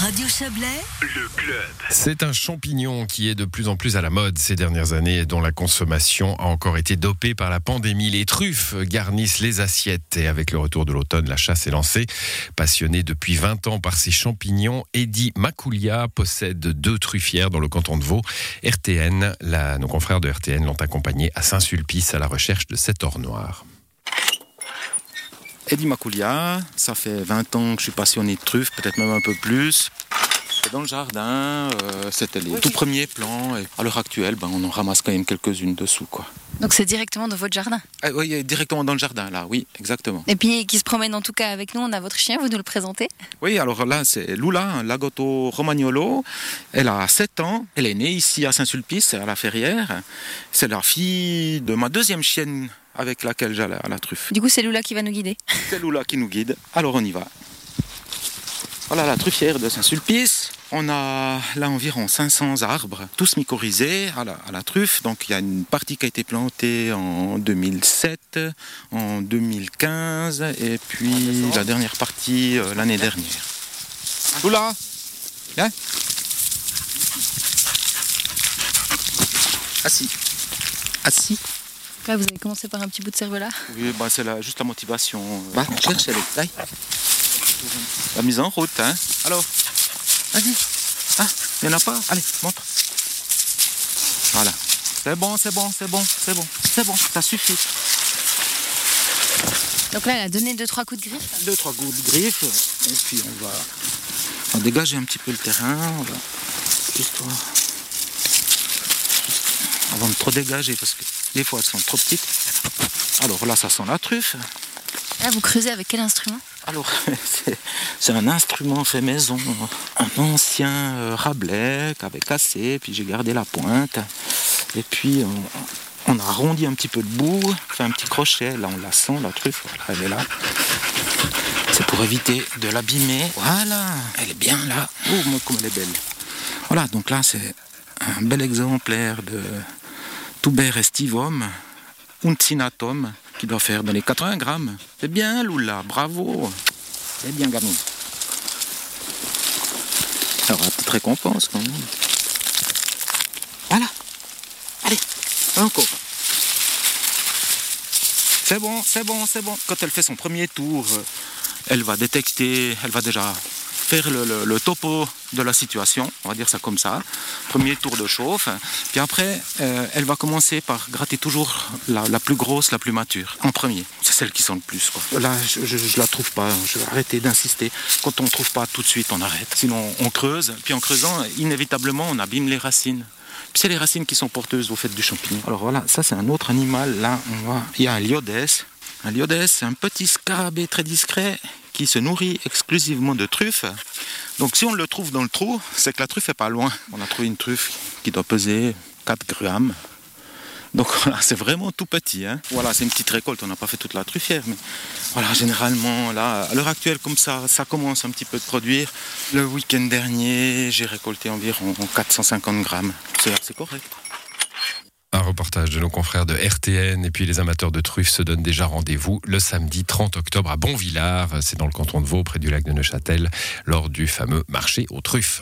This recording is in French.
Radio Chablais, Le club. C'est un champignon qui est de plus en plus à la mode ces dernières années et dont la consommation a encore été dopée par la pandémie. Les truffes garnissent les assiettes et avec le retour de l'automne, la chasse est lancée. Passionné depuis 20 ans par ces champignons, Eddie Macoulia possède deux truffières dans le canton de Vaud. RTN, la- nos confrères de RTN l'ont accompagné à Saint-Sulpice à la recherche de cet or noir. Eddie Macoulia, ça fait 20 ans que je suis passionné de truffes, peut-être même un peu plus. Et Dans le jardin, euh, c'était les tout premiers plants. Et à l'heure actuelle, ben, on en ramasse quand même quelques-unes dessous. Quoi. Donc c'est directement dans votre jardin? Ah, oui, directement dans le jardin, là, oui, exactement. Et puis qui se promène en tout cas avec nous, on a votre chien, vous nous le présentez? Oui, alors là, c'est Lula, un Lagotto Romagnolo. Elle a 7 ans. Elle est née ici à Saint-Sulpice, à la Ferrière. C'est la fille de ma deuxième chienne avec laquelle j'allais à la truffe. Du coup c'est Lula qui va nous guider. C'est Lula qui nous guide. Alors on y va. Voilà la truffière de Saint-Sulpice. On a là environ 500 arbres, tous mycorhizés à la, à la truffe. Donc il y a une partie qui a été plantée en 2007, en 2015 et puis la dernière partie euh, l'année dernière. Lula Viens Assis. Assis. Là vous avez commencé par un petit bout de cervelas. Oui, bah, c'est la- juste la motivation. Va, cherche les tailles. La mise en route, hein. Alors, vas-y. Ah, il n'y en a pas Allez, montre. Voilà. C'est bon, c'est bon, c'est bon, c'est bon, c'est bon, ça suffit. Donc là elle a donné deux trois coups de griffe. Deux, trois gouttes de griffe, et puis on va, on va dégager un petit peu le terrain. On va. Juste avant de trop dégager, parce que des fois elles sont trop petites. Alors là, ça sent la truffe. Là vous creusez avec quel instrument? Alors, c'est- un instrument fait maison, un ancien euh, Rabelais qui avait cassé, puis j'ai gardé la pointe. Et puis, on, on a arrondi un petit peu de bout, fait un petit crochet. Là, on la sent, la truffe, voilà, elle est là. C'est pour éviter de l'abîmer. Voilà, elle est bien là. Oh, comme elle est belle. Voilà, donc là, c'est un bel exemplaire de Tuber estivum, uncinatum, qui doit faire dans les 80 grammes. C'est bien, Lula, bravo. C'est bien, gamin. Alors, petite récompense, quand même. Voilà. Allez, encore. C'est bon, c'est bon, c'est bon. Quand elle fait son premier tour, euh, elle va détecter, elle va déjà faire le, topo de la situation, on va dire ça comme ça. Premier tour de chauffe. Puis après, euh, elle va commencer par gratter toujours la, plus grosse, la plus mature, en premier. C'est celle qui sent le plus. Là, je, je la trouve pas. Je vais arrêter d'insister. Quand on ne trouve pas tout de suite, on arrête. Sinon, on creuse. Puis en creusant, inévitablement, on abîme les racines. Puis c'est les racines qui sont porteuses au fait du champignon. Alors voilà, ça c'est un autre animal. Là, on voit, il y a un liodès. Un liodès, c'est un petit scarabée très discret se nourrit exclusivement de truffes. Donc si on le trouve dans le trou, c'est que la truffe est pas loin. On a trouvé une truffe qui doit peser 4 grammes. Donc voilà, c'est vraiment tout petit. hein. Voilà, c'est une petite récolte, on n'a pas fait toute la truffière. Mais voilà, généralement, là, à l'heure actuelle, comme ça, ça commence un petit peu de produire. Le week-end dernier, j'ai récolté environ 450 grammes. C'est c'est correct. Un reportage de nos confrères de RTN et puis les amateurs de truffes se donnent déjà rendez-vous le samedi 30 octobre à Bonvillard, c'est dans le canton de Vaud près du lac de Neuchâtel lors du fameux marché aux truffes.